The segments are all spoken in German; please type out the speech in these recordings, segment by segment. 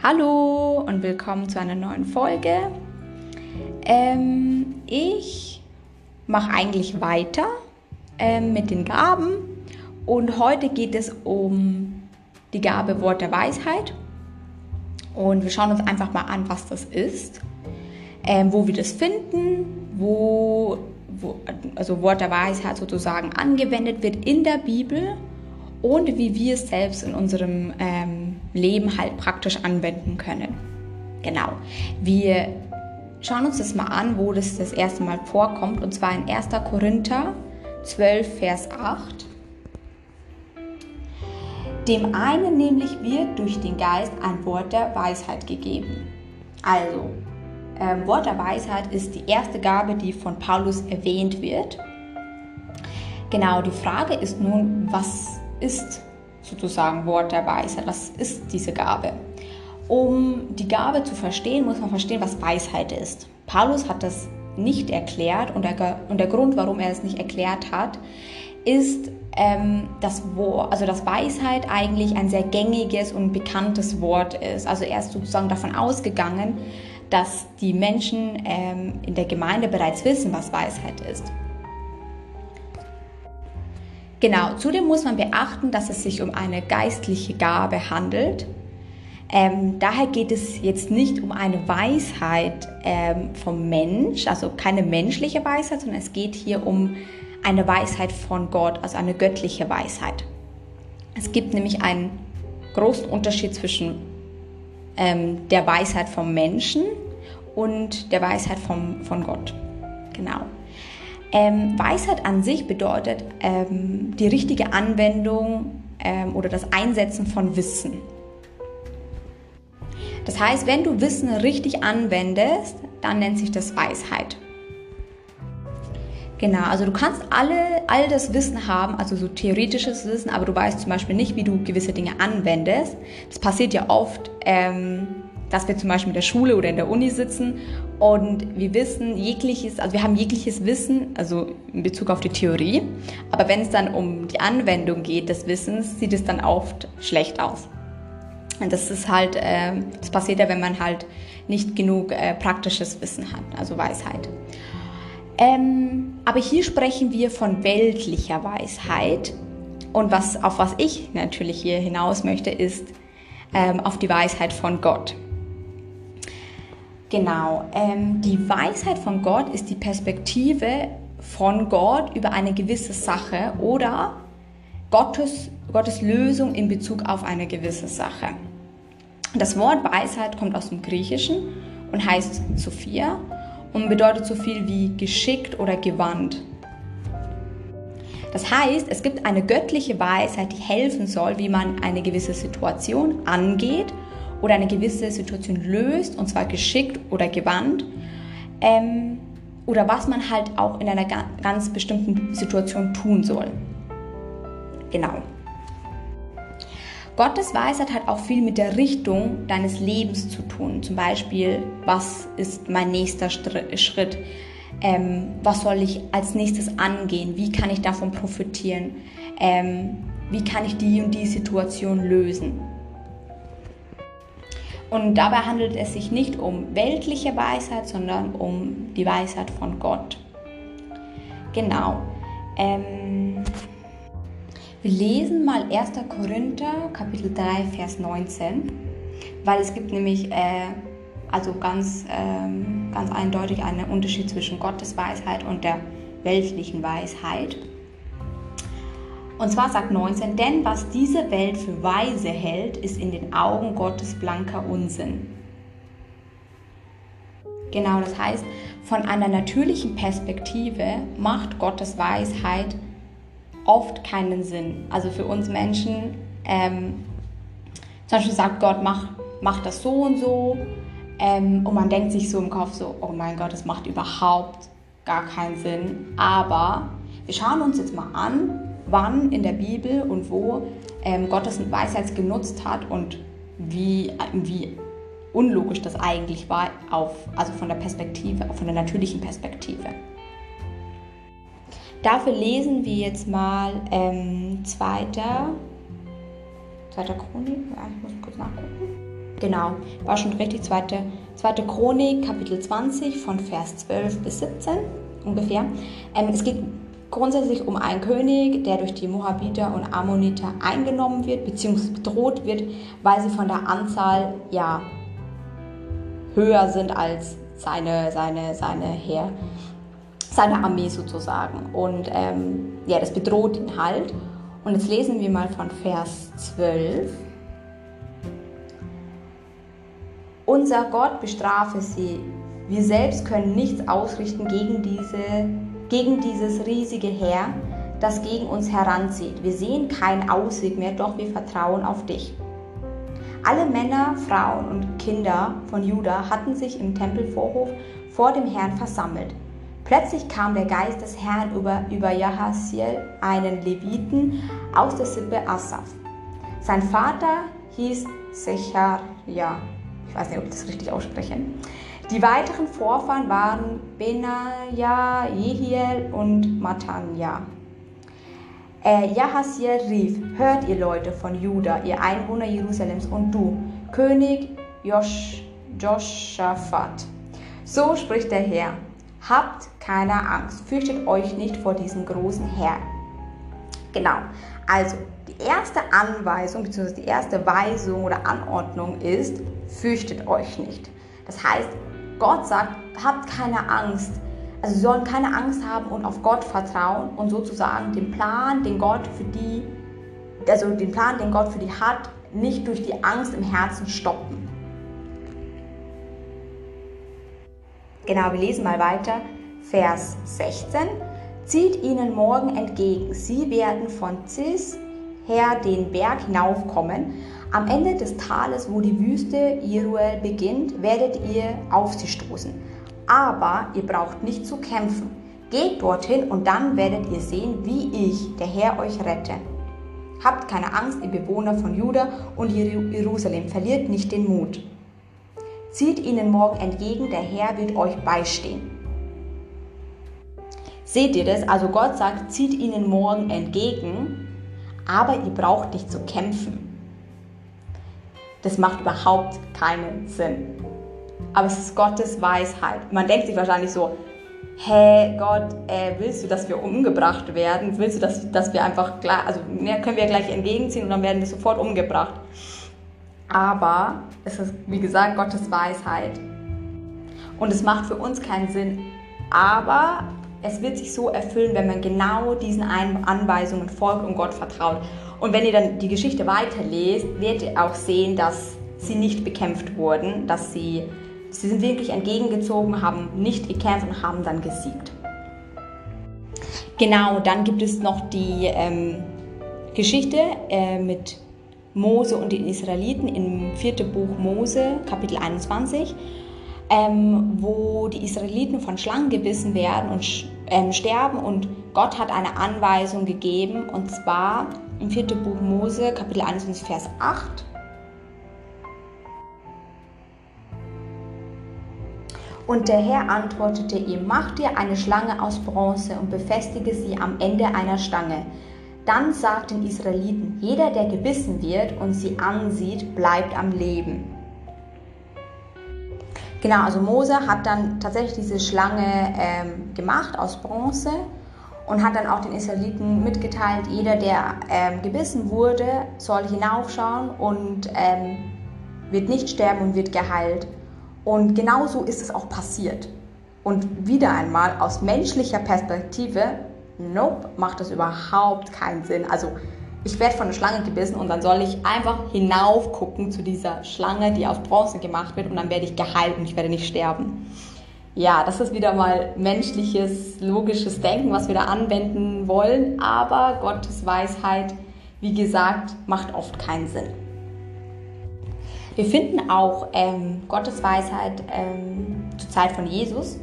Hallo und willkommen zu einer neuen Folge. Ähm, ich mache eigentlich weiter ähm, mit den Gaben. Und heute geht es um die Gabe Wort der Weisheit. Und wir schauen uns einfach mal an, was das ist, ähm, wo wir das finden, wo, wo also Wort der Weisheit sozusagen angewendet wird in der Bibel. Und wie wir es selbst in unserem ähm, Leben halt praktisch anwenden können. Genau. Wir schauen uns das mal an, wo das das erste Mal vorkommt, und zwar in 1. Korinther 12, Vers 8. Dem einen nämlich wird durch den Geist ein Wort der Weisheit gegeben. Also, äh, Wort der Weisheit ist die erste Gabe, die von Paulus erwähnt wird. Genau, die Frage ist nun, was ist sozusagen Wort der Weisheit? Was ist diese Gabe? Um die Gabe zu verstehen, muss man verstehen, was Weisheit ist. Paulus hat das nicht erklärt und der, und der Grund, warum er es nicht erklärt hat, ist, ähm, dass, also dass Weisheit eigentlich ein sehr gängiges und bekanntes Wort ist. Also er ist sozusagen davon ausgegangen, dass die Menschen ähm, in der Gemeinde bereits wissen, was Weisheit ist. Genau, zudem muss man beachten, dass es sich um eine geistliche Gabe handelt. Ähm, daher geht es jetzt nicht um eine Weisheit ähm, vom Mensch, also keine menschliche Weisheit, sondern es geht hier um eine Weisheit von Gott, also eine göttliche Weisheit. Es gibt nämlich einen großen Unterschied zwischen ähm, der Weisheit vom Menschen und der Weisheit vom, von Gott. Genau. Ähm, Weisheit an sich bedeutet ähm, die richtige Anwendung ähm, oder das Einsetzen von Wissen. Das heißt, wenn du Wissen richtig anwendest, dann nennt sich das Weisheit. Genau, also du kannst alle, all das Wissen haben, also so theoretisches Wissen, aber du weißt zum Beispiel nicht, wie du gewisse Dinge anwendest. Das passiert ja oft, ähm, dass wir zum Beispiel in der Schule oder in der Uni sitzen und wir wissen jegliches, also wir haben jegliches Wissen, also in Bezug auf die Theorie, aber wenn es dann um die Anwendung geht des Wissens, sieht es dann oft schlecht aus. Und das ist halt, äh, das passiert ja, wenn man halt nicht genug äh, praktisches Wissen hat, also Weisheit. Ähm, aber hier sprechen wir von weltlicher Weisheit. Und was, auf was ich natürlich hier hinaus möchte, ist ähm, auf die Weisheit von Gott. Genau, ähm, die Weisheit von Gott ist die Perspektive von Gott über eine gewisse Sache oder Gottes, Gottes Lösung in Bezug auf eine gewisse Sache. Das Wort Weisheit kommt aus dem Griechischen und heißt Sophia und bedeutet so viel wie geschickt oder gewandt. Das heißt, es gibt eine göttliche Weisheit, die helfen soll, wie man eine gewisse Situation angeht oder eine gewisse Situation löst, und zwar geschickt oder gewandt, ähm, oder was man halt auch in einer ganz bestimmten Situation tun soll. Genau. Gottes Weisheit hat auch viel mit der Richtung deines Lebens zu tun. Zum Beispiel, was ist mein nächster Schritt? Ähm, was soll ich als nächstes angehen? Wie kann ich davon profitieren? Ähm, wie kann ich die und die Situation lösen? Und dabei handelt es sich nicht um weltliche Weisheit, sondern um die Weisheit von Gott. Genau. Ähm, wir lesen mal 1. Korinther, Kapitel 3, Vers 19, weil es gibt nämlich äh, also ganz, ähm, ganz eindeutig einen Unterschied zwischen Gottes Weisheit und der weltlichen Weisheit. Und zwar sagt 19, denn was diese Welt für weise hält, ist in den Augen Gottes blanker Unsinn. Genau, das heißt, von einer natürlichen Perspektive macht Gottes Weisheit oft keinen Sinn. Also für uns Menschen, ähm, zum Beispiel sagt Gott, mach, mach das so und so. Ähm, und man denkt sich so im Kopf so, oh mein Gott, das macht überhaupt gar keinen Sinn. Aber wir schauen uns jetzt mal an, wann in der Bibel und wo ähm, Gottes Weisheit genutzt hat und wie, wie unlogisch das eigentlich war, auf, also von der Perspektive, von der natürlichen Perspektive. Dafür lesen wir jetzt mal ähm, zweiter, zweiter Chronik, ja, ich muss kurz nachgucken. Genau, war schon richtig. Zweite, zweite Chronik, Kapitel 20 von Vers 12 bis 17 ungefähr. Ähm, es geht grundsätzlich um einen König, der durch die Moabiter und Ammoniter eingenommen wird, beziehungsweise bedroht wird, weil sie von der Anzahl ja höher sind als seine, seine, seine Heer, seine Armee sozusagen. Und ähm, ja, das bedroht ihn halt. Und jetzt lesen wir mal von Vers 12. Unser Gott bestrafe sie. Wir selbst können nichts ausrichten gegen, diese, gegen dieses riesige Heer, das gegen uns heranzieht. Wir sehen keinen Ausweg mehr, doch wir vertrauen auf dich. Alle Männer, Frauen und Kinder von Juda hatten sich im Tempelvorhof vor dem Herrn versammelt. Plötzlich kam der Geist des Herrn über, über Jahasiel, einen Leviten aus der Sippe Asaf. Sein Vater hieß Secharja. Ich weiß nicht, ob ich das richtig ausspreche. Die weiteren Vorfahren waren Benaja, Jehiel und Matanja. Äh, Jahasiel rief, hört ihr Leute von Juda, ihr Einwohner Jerusalems und du, König Josh, Joschafat. So spricht der Herr, habt keine Angst, fürchtet euch nicht vor diesem großen Herrn. Genau, also die erste Anweisung bzw. die erste Weisung oder Anordnung ist, fürchtet euch nicht. Das heißt, Gott sagt, habt keine Angst, also sie sollen keine Angst haben und auf Gott vertrauen und sozusagen den Plan, den Gott für die, also den Plan, den Gott für die hat, nicht durch die Angst im Herzen stoppen. Genau, wir lesen mal weiter. Vers 16. Zieht ihnen morgen entgegen. Sie werden von Cis her den Berg hinaufkommen. Am Ende des Tales, wo die Wüste Jeruel beginnt, werdet ihr auf sie stoßen aber ihr braucht nicht zu kämpfen. Geht dorthin und dann werdet ihr sehen, wie ich, der Herr, euch rette. Habt keine Angst, ihr Bewohner von Juda und Jerusalem, verliert nicht den Mut. Zieht ihnen morgen entgegen, der Herr wird euch beistehen. Seht ihr das? Also Gott sagt, zieht ihnen morgen entgegen, aber ihr braucht nicht zu kämpfen. Das macht überhaupt keinen Sinn aber es ist Gottes Weisheit. Man denkt sich wahrscheinlich so, hä, Gott, äh, willst du, dass wir umgebracht werden? Willst du, dass, dass wir einfach, klar, also ne, können wir gleich entgegenziehen und dann werden wir sofort umgebracht. Aber es ist, wie gesagt, Gottes Weisheit. Und es macht für uns keinen Sinn. Aber es wird sich so erfüllen, wenn man genau diesen Anweisungen folgt und Gott vertraut. Und wenn ihr dann die Geschichte weiterlest, werdet ihr auch sehen, dass sie nicht bekämpft wurden, dass sie Sie sind wirklich entgegengezogen, haben nicht gekämpft und haben dann gesiegt. Genau, dann gibt es noch die ähm, Geschichte äh, mit Mose und den Israeliten im vierten Buch Mose, Kapitel 21, ähm, wo die Israeliten von Schlangen gebissen werden und ähm, sterben und Gott hat eine Anweisung gegeben und zwar im vierten Buch Mose, Kapitel 21, Vers 8. Und der Herr antwortete ihm, mach dir eine Schlange aus Bronze und befestige sie am Ende einer Stange. Dann sagten Israeliten, jeder, der gebissen wird und sie ansieht, bleibt am Leben. Genau, also Mose hat dann tatsächlich diese Schlange ähm, gemacht aus Bronze und hat dann auch den Israeliten mitgeteilt, jeder, der ähm, gebissen wurde, soll hinaufschauen und ähm, wird nicht sterben und wird geheilt. Und genau so ist es auch passiert. Und wieder einmal aus menschlicher Perspektive, nope, macht das überhaupt keinen Sinn. Also ich werde von der Schlange gebissen und dann soll ich einfach hinauf gucken zu dieser Schlange, die aus Bronze gemacht wird und dann werde ich geheilt und ich werde nicht sterben. Ja, das ist wieder mal menschliches, logisches Denken, was wir da anwenden wollen, aber Gottes Weisheit, wie gesagt, macht oft keinen Sinn. Wir finden auch ähm, Gottes Weisheit ähm, zur Zeit von Jesus,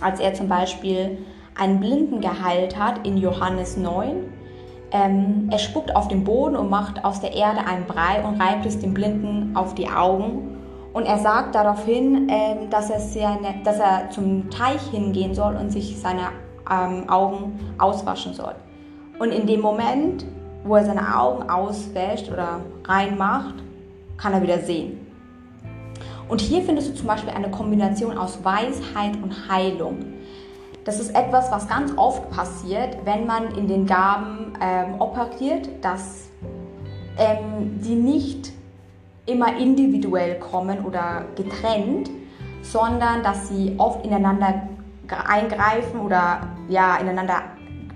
als er zum Beispiel einen Blinden geheilt hat in Johannes 9. Ähm, er spuckt auf den Boden und macht aus der Erde einen Brei und reibt es dem Blinden auf die Augen. Und er sagt daraufhin, ähm, dass, er seine, dass er zum Teich hingehen soll und sich seine ähm, Augen auswaschen soll. Und in dem Moment, wo er seine Augen auswäscht oder reinmacht, kann er wieder sehen. Und hier findest du zum Beispiel eine Kombination aus Weisheit und Heilung. Das ist etwas, was ganz oft passiert, wenn man in den Gaben ähm, operiert, dass ähm, die nicht immer individuell kommen oder getrennt, sondern dass sie oft ineinander eingreifen oder ja, ineinander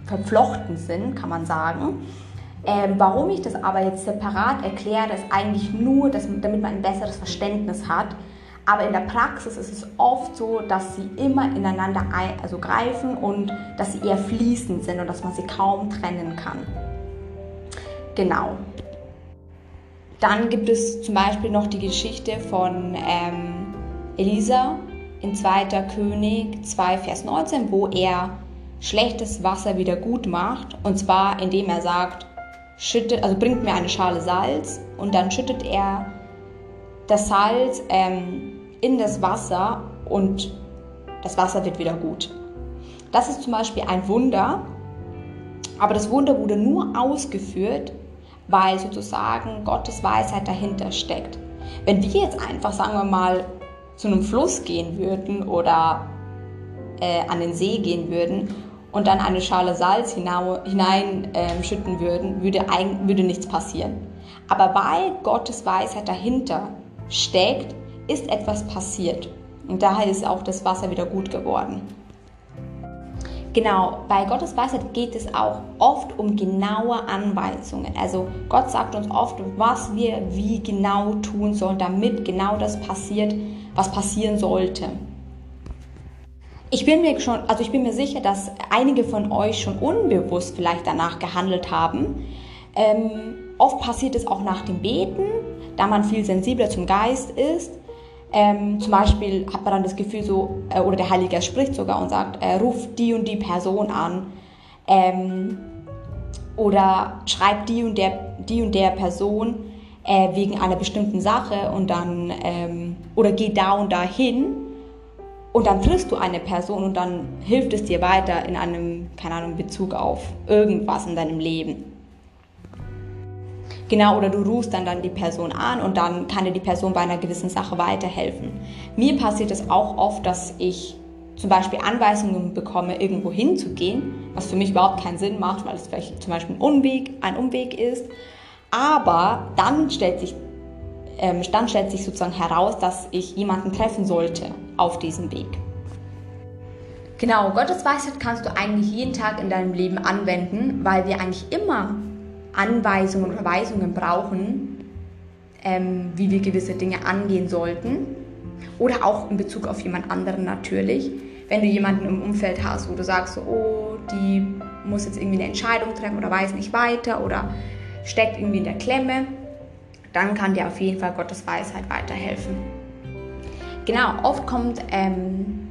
verflochten sind, kann man sagen. Ähm, warum ich das aber jetzt separat erkläre, ist eigentlich nur, dass, damit man ein besseres Verständnis hat. Aber in der Praxis ist es oft so, dass sie immer ineinander ein, also greifen und dass sie eher fließend sind und dass man sie kaum trennen kann. Genau. Dann gibt es zum Beispiel noch die Geschichte von ähm, Elisa in 2. König 2, Vers 19, wo er schlechtes Wasser wieder gut macht. Und zwar indem er sagt, schüttet, also bringt mir eine Schale Salz und dann schüttet er das Salz ähm, in das Wasser und das Wasser wird wieder gut. Das ist zum Beispiel ein Wunder, aber das Wunder wurde nur ausgeführt, weil sozusagen Gottes Weisheit dahinter steckt. Wenn wir jetzt einfach, sagen wir mal, zu einem Fluss gehen würden oder äh, an den See gehen würden und dann eine Schale Salz hineinschütten äh, würden, würde, würde nichts passieren. Aber weil Gottes Weisheit dahinter steckt, ist etwas passiert. Und daher ist auch das Wasser wieder gut geworden. Genau, bei Gottes Weisheit geht es auch oft um genaue Anweisungen. Also Gott sagt uns oft, was wir wie genau tun sollen, damit genau das passiert, was passieren sollte. Ich bin mir schon, also ich bin mir sicher, dass einige von euch schon unbewusst vielleicht danach gehandelt haben. Ähm, oft passiert es auch nach dem Beten, da man viel sensibler zum Geist ist ähm, zum Beispiel hat man dann das Gefühl so, äh, oder der Heilige spricht sogar und sagt, äh, ruf die und die Person an. Ähm, oder schreib die und der, die und der Person äh, wegen einer bestimmten Sache und dann, ähm, oder geh da und da hin und dann triffst du eine Person und dann hilft es dir weiter in einem, keine Ahnung, Bezug auf irgendwas in deinem Leben. Genau, oder du rufst dann, dann die Person an und dann kann dir die Person bei einer gewissen Sache weiterhelfen. Mir passiert es auch oft, dass ich zum Beispiel Anweisungen bekomme, irgendwo hinzugehen, was für mich überhaupt keinen Sinn macht, weil es vielleicht zum Beispiel ein Umweg, ein Umweg ist. Aber dann stellt sich, ähm, dann stellt sich sozusagen heraus, dass ich jemanden treffen sollte auf diesem Weg. Genau, Gottes Weisheit kannst du eigentlich jeden Tag in deinem Leben anwenden, weil wir eigentlich immer Anweisungen oder Weisungen brauchen, ähm, wie wir gewisse Dinge angehen sollten. Oder auch in Bezug auf jemand anderen natürlich. Wenn du jemanden im Umfeld hast, wo du sagst, oh, die muss jetzt irgendwie eine Entscheidung treffen oder weiß nicht weiter oder steckt irgendwie in der Klemme, dann kann dir auf jeden Fall Gottes Weisheit weiterhelfen. Genau, oft kommt ähm,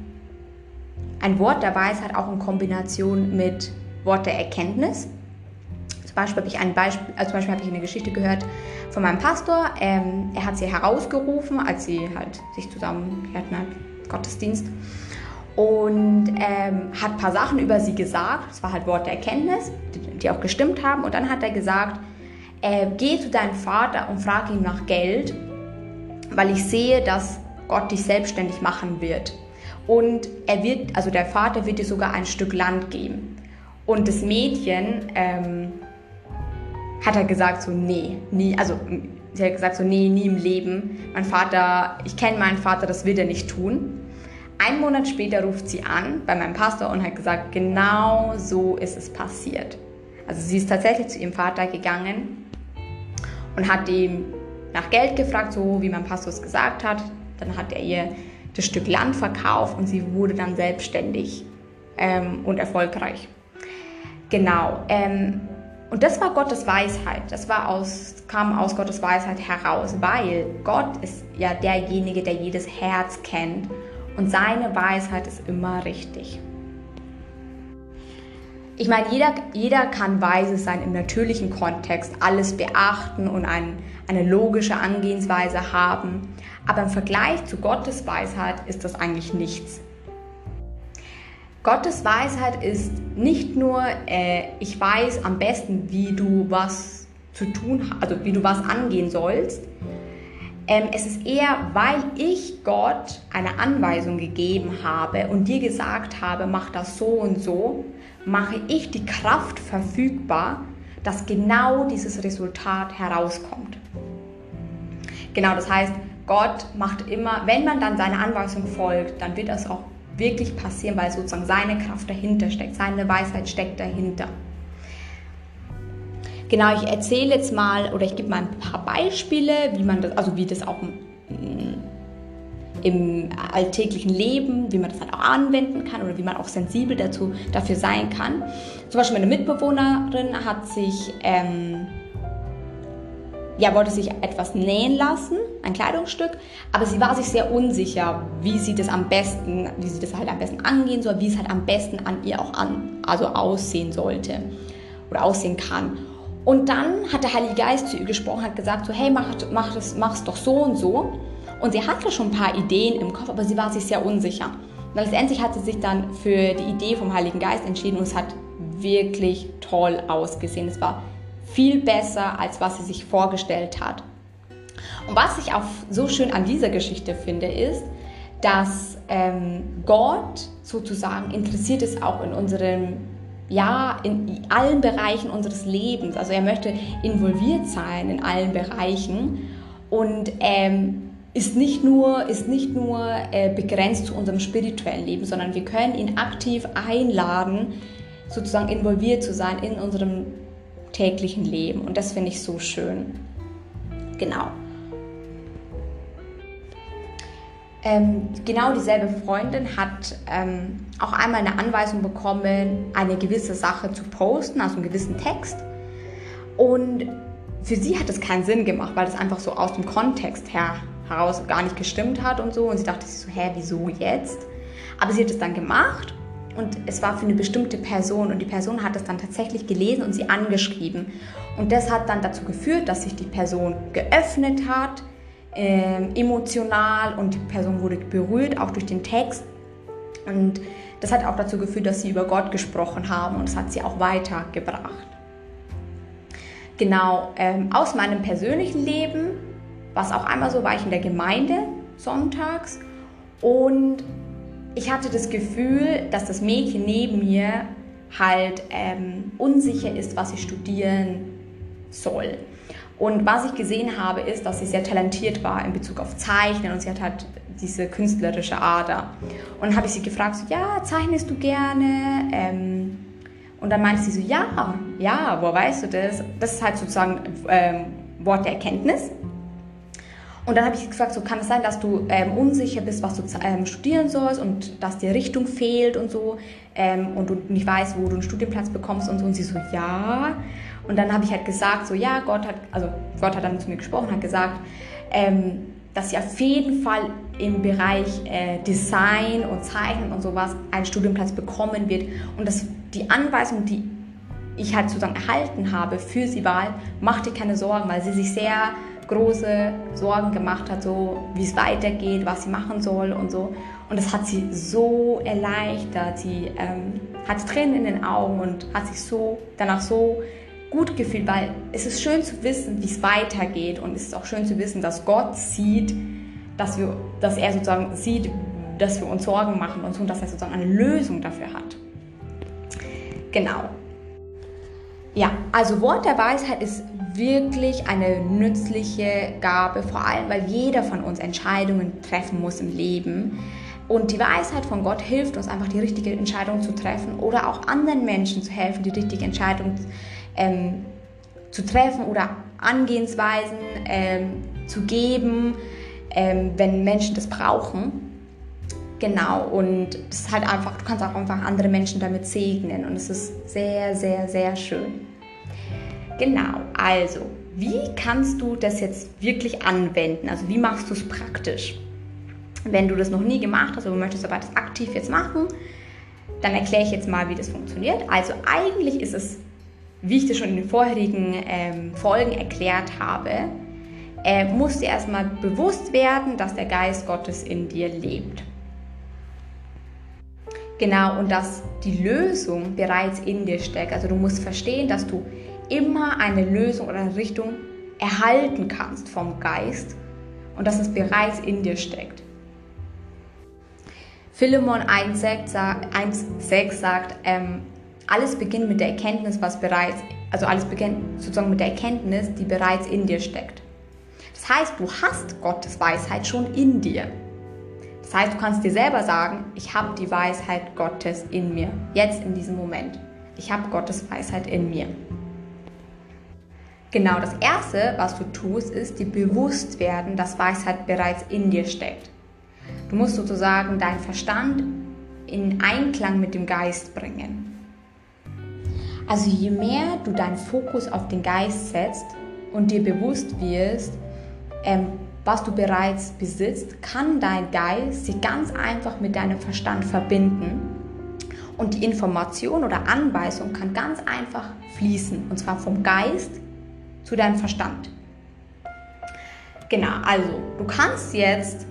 ein Wort der Weisheit auch in Kombination mit Wort der Erkenntnis. Beispiel habe ich ein Beispiel, also zum Beispiel habe ich eine Geschichte gehört von meinem Pastor. Ähm, er hat sie herausgerufen, als sie halt sich zusammen, wir hatten halt Gottesdienst und ähm, hat ein paar Sachen über sie gesagt. Das war halt Wort der Erkenntnis, die, die auch gestimmt haben. Und dann hat er gesagt, äh, geh zu deinem Vater und frag ihn nach Geld, weil ich sehe, dass Gott dich selbstständig machen wird. Und er wird, also der Vater wird dir sogar ein Stück Land geben. Und das Mädchen ähm, hat er gesagt so, nee, nie, also sie hat gesagt so, nee, nie im Leben. Mein Vater, ich kenne meinen Vater, das will er nicht tun. Ein Monat später ruft sie an bei meinem Pastor und hat gesagt, genau so ist es passiert. Also sie ist tatsächlich zu ihrem Vater gegangen und hat ihm nach Geld gefragt, so wie mein Pastor es gesagt hat. Dann hat er ihr das Stück Land verkauft und sie wurde dann selbstständig ähm, und erfolgreich. Genau. Ähm, und das war Gottes Weisheit. Das war aus, kam aus Gottes Weisheit heraus, weil Gott ist ja derjenige, der jedes Herz kennt. Und seine Weisheit ist immer richtig. Ich meine, jeder, jeder kann weise sein im natürlichen Kontext, alles beachten und ein, eine logische Angehensweise haben. Aber im Vergleich zu Gottes Weisheit ist das eigentlich nichts. Gottes Weisheit ist nicht nur, äh, ich weiß am besten, wie du was zu tun, also wie du was angehen sollst. Ähm, es ist eher, weil ich Gott eine Anweisung gegeben habe und dir gesagt habe, mach das so und so, mache ich die Kraft verfügbar, dass genau dieses Resultat herauskommt. Genau, das heißt, Gott macht immer, wenn man dann seiner Anweisung folgt, dann wird das auch wirklich passieren, weil sozusagen seine Kraft dahinter steckt, seine Weisheit steckt dahinter. Genau, ich erzähle jetzt mal oder ich gebe mal ein paar Beispiele, wie man das, also wie das auch im alltäglichen Leben, wie man das halt auch anwenden kann oder wie man auch sensibel dazu, dafür sein kann. Zum Beispiel meine Mitbewohnerin hat sich, ähm, ja, wollte sich etwas nähen lassen, ein Kleidungsstück, aber sie war sich sehr unsicher, wie sie das am besten, wie sie das halt am besten angehen soll, wie es halt am besten an ihr auch an, also aussehen sollte oder aussehen kann. Und dann hat der Heilige Geist zu ihr gesprochen, hat gesagt so, hey, mach, mach, das, mach es doch so und so. Und sie hatte schon ein paar Ideen im Kopf, aber sie war sich sehr unsicher. Und letztendlich hat sie sich dann für die Idee vom Heiligen Geist entschieden und es hat wirklich toll ausgesehen. Es war viel besser, als was sie sich vorgestellt hat. Und was ich auch so schön an dieser Geschichte finde, ist, dass ähm, Gott sozusagen interessiert ist auch in unserem ja, in allen Bereichen unseres Lebens. Also er möchte involviert sein in allen Bereichen und ähm, ist nicht nur, ist nicht nur äh, begrenzt zu unserem spirituellen Leben, sondern wir können ihn aktiv einladen, sozusagen involviert zu sein in unserem täglichen Leben. Und das finde ich so schön. Genau. Ähm, genau dieselbe Freundin hat ähm, auch einmal eine Anweisung bekommen, eine gewisse Sache zu posten, also einen gewissen Text. Und für sie hat es keinen Sinn gemacht, weil das einfach so aus dem Kontext her, heraus gar nicht gestimmt hat und so. Und sie dachte sich so, hä, wieso jetzt? Aber sie hat es dann gemacht und es war für eine bestimmte Person und die Person hat es dann tatsächlich gelesen und sie angeschrieben. Und das hat dann dazu geführt, dass sich die Person geöffnet hat, äh, emotional und die Person wurde berührt, auch durch den Text. Und das hat auch dazu geführt, dass sie über Gott gesprochen haben und das hat sie auch weitergebracht. Genau, ähm, aus meinem persönlichen Leben, was auch einmal so war ich in der Gemeinde sonntags und ich hatte das Gefühl, dass das Mädchen neben mir halt ähm, unsicher ist, was sie studieren soll. Und was ich gesehen habe, ist, dass sie sehr talentiert war in Bezug auf Zeichnen und sie hat halt diese künstlerische Ader. Und dann habe ich sie gefragt, so, ja, zeichnest du gerne? Ähm, und dann meinte sie so, ja, ja, woher weißt du das? Das ist halt sozusagen ähm, Wort der Erkenntnis. Und dann habe ich gefragt, so kann es sein, dass du ähm, unsicher bist, was du ähm, studieren sollst und dass dir Richtung fehlt und so ähm, und du nicht weißt, wo du einen Studienplatz bekommst und so. Und sie so, ja. Und dann habe ich halt gesagt, so ja, Gott hat, also Gott hat dann zu mir gesprochen, hat gesagt, ähm, dass sie auf jeden Fall im Bereich äh, Design und Zeichnen und sowas einen Studienplatz bekommen wird. Und dass die Anweisung, die ich halt sozusagen erhalten habe für sie war, mach dir keine Sorgen, weil sie sich sehr große Sorgen gemacht hat, so wie es weitergeht, was sie machen soll und so. Und das hat sie so erleichtert. Sie ähm, hat Tränen in den Augen und hat sich so danach so gut gefühlt, weil es ist schön zu wissen, wie es weitergeht und es ist auch schön zu wissen, dass Gott sieht, dass, wir, dass er sozusagen sieht, dass wir uns Sorgen machen und so dass er sozusagen eine Lösung dafür hat. Genau. Ja, also Wort der Weisheit ist wirklich eine nützliche Gabe, vor allem weil jeder von uns Entscheidungen treffen muss im Leben. Und die Weisheit von Gott hilft uns einfach, die richtige Entscheidung zu treffen oder auch anderen Menschen zu helfen, die richtige Entscheidung zu ähm, zu treffen oder Angehensweisen ähm, zu geben, ähm, wenn Menschen das brauchen. Genau, und das ist halt einfach, du kannst auch einfach andere Menschen damit segnen und es ist sehr, sehr, sehr schön. Genau, also, wie kannst du das jetzt wirklich anwenden? Also, wie machst du es praktisch? Wenn du das noch nie gemacht hast, aber du möchtest aber das aktiv jetzt machen, dann erkläre ich jetzt mal, wie das funktioniert. Also, eigentlich ist es wie ich das schon in den vorherigen ähm, Folgen erklärt habe, äh, musst du erstmal bewusst werden, dass der Geist Gottes in dir lebt. Genau, und dass die Lösung bereits in dir steckt. Also du musst verstehen, dass du immer eine Lösung oder eine Richtung erhalten kannst vom Geist und dass es bereits in dir steckt. Philemon 1,6 sagt, ähm, alles beginnt mit der Erkenntnis, was bereits, also alles beginnt sozusagen mit der Erkenntnis, die bereits in dir steckt. Das heißt, du hast Gottes Weisheit schon in dir. Das heißt, du kannst dir selber sagen, ich habe die Weisheit Gottes in mir, jetzt in diesem Moment. Ich habe Gottes Weisheit in mir. Genau, das Erste, was du tust, ist dir bewusst werden, dass Weisheit bereits in dir steckt. Du musst sozusagen deinen Verstand in Einklang mit dem Geist bringen. Also je mehr du deinen Fokus auf den Geist setzt und dir bewusst wirst, ähm, was du bereits besitzt, kann dein Geist sich ganz einfach mit deinem Verstand verbinden und die Information oder Anweisung kann ganz einfach fließen und zwar vom Geist zu deinem Verstand. Genau, also du kannst jetzt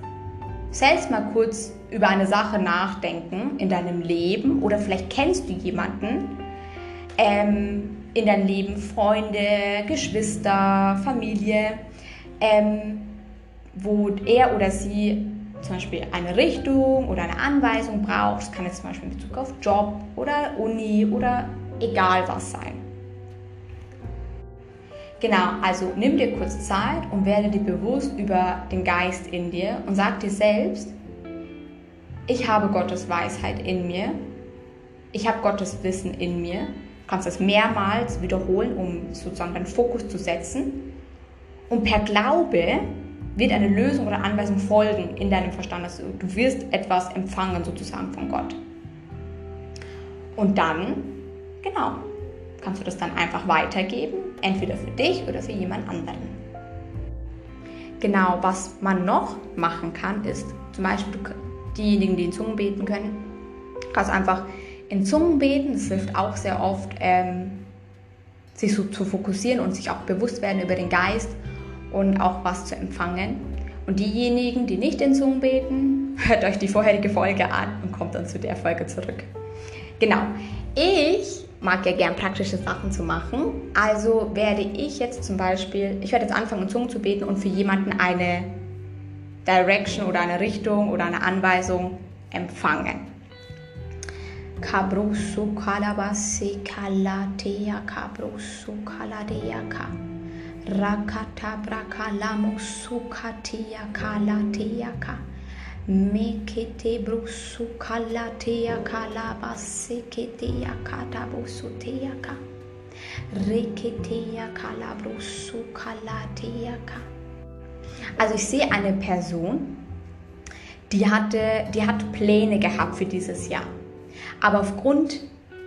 selbst mal kurz über eine Sache nachdenken in deinem Leben oder vielleicht kennst du jemanden ähm, in deinem Leben, Freunde, Geschwister, Familie, ähm, wo er oder sie zum Beispiel eine Richtung oder eine Anweisung braucht. Das kann jetzt zum Beispiel in Bezug auf Job oder Uni oder egal was sein. Genau, also nimm dir kurz Zeit und werde dir bewusst über den Geist in dir und sag dir selbst, ich habe Gottes Weisheit in mir, ich habe Gottes Wissen in mir. Du kannst es mehrmals wiederholen, um sozusagen deinen Fokus zu setzen. Und per Glaube wird eine Lösung oder Anweisung folgen in deinem Verstand. Also du wirst etwas empfangen sozusagen von Gott. Und dann, genau, kannst du das dann einfach weitergeben, entweder für dich oder für jemand anderen. Genau, was man noch machen kann, ist zum Beispiel diejenigen, die in Zungen beten können, kannst einfach in Zungen beten. Das hilft auch sehr oft, ähm, sich so zu fokussieren und sich auch bewusst werden über den Geist und auch was zu empfangen. Und diejenigen, die nicht in Zungen beten, hört euch die vorherige Folge an und kommt dann zu der Folge zurück. Genau. Ich mag ja gern praktische Sachen zu machen. Also werde ich jetzt zum Beispiel, ich werde jetzt anfangen, in Zungen zu beten und für jemanden eine Direction oder eine Richtung oder eine Anweisung empfangen. Kabrusu kalabasi kalatea kabrusu kaladeaka. Rakata brakalamu sukatia kalateaka. Mekete brusu kalatea kalabase ketea katabusutea ka. Reketea kalabrusu kalatea ka. Also ich sehe eine Person, die hatte, die hat Pläne gehabt für dieses Jahr. Aber aufgrund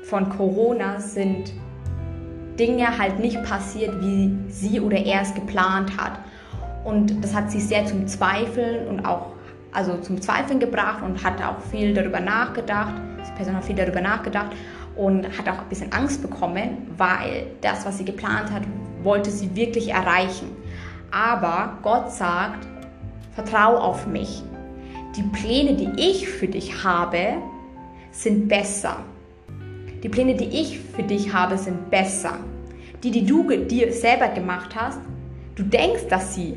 von Corona sind Dinge halt nicht passiert, wie sie oder er es geplant hat. Und das hat sie sehr zum Zweifeln und auch also zum Zweifeln gebracht und hat auch viel darüber nachgedacht. Die Person hat viel darüber nachgedacht und hat auch ein bisschen Angst bekommen, weil das, was sie geplant hat, wollte sie wirklich erreichen. Aber Gott sagt, vertrau auf mich. Die Pläne, die ich für dich habe, sind besser. Die Pläne, die ich für dich habe, sind besser. Die, die du dir selber gemacht hast, du denkst, dass sie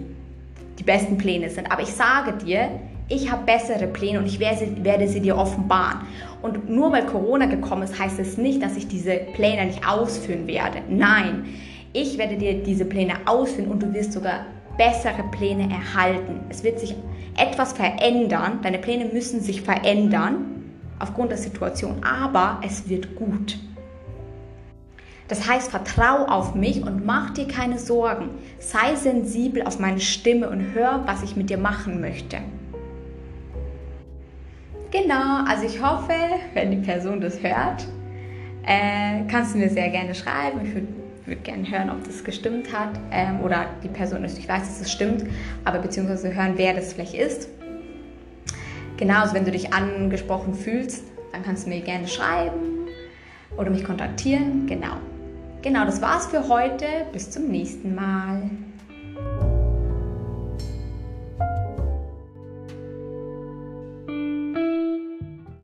die besten Pläne sind. Aber ich sage dir, ich habe bessere Pläne und ich werde, werde, sie dir offenbaren. Und nur weil Corona gekommen ist, heißt es nicht, dass ich diese Pläne nicht ausführen werde. Nein, ich werde dir diese Pläne ausführen und du wirst sogar bessere Pläne erhalten. Es wird sich etwas verändern, deine Pläne müssen sich verändern aufgrund der Situation, aber es wird gut. Das heißt, vertrau auf mich und mach dir keine Sorgen. Sei sensibel auf meine Stimme und hör, was ich mit dir machen möchte. Genau, also ich hoffe, wenn die Person das hört, äh, kannst du mir sehr gerne schreiben. Ich würde würde gerne hören, ob das gestimmt hat ähm, oder die Person ist. Ich weiß, dass es stimmt, aber beziehungsweise hören, wer das vielleicht ist. Genau, also wenn du dich angesprochen fühlst, dann kannst du mir gerne schreiben oder mich kontaktieren. Genau. Genau, das war's für heute. Bis zum nächsten Mal.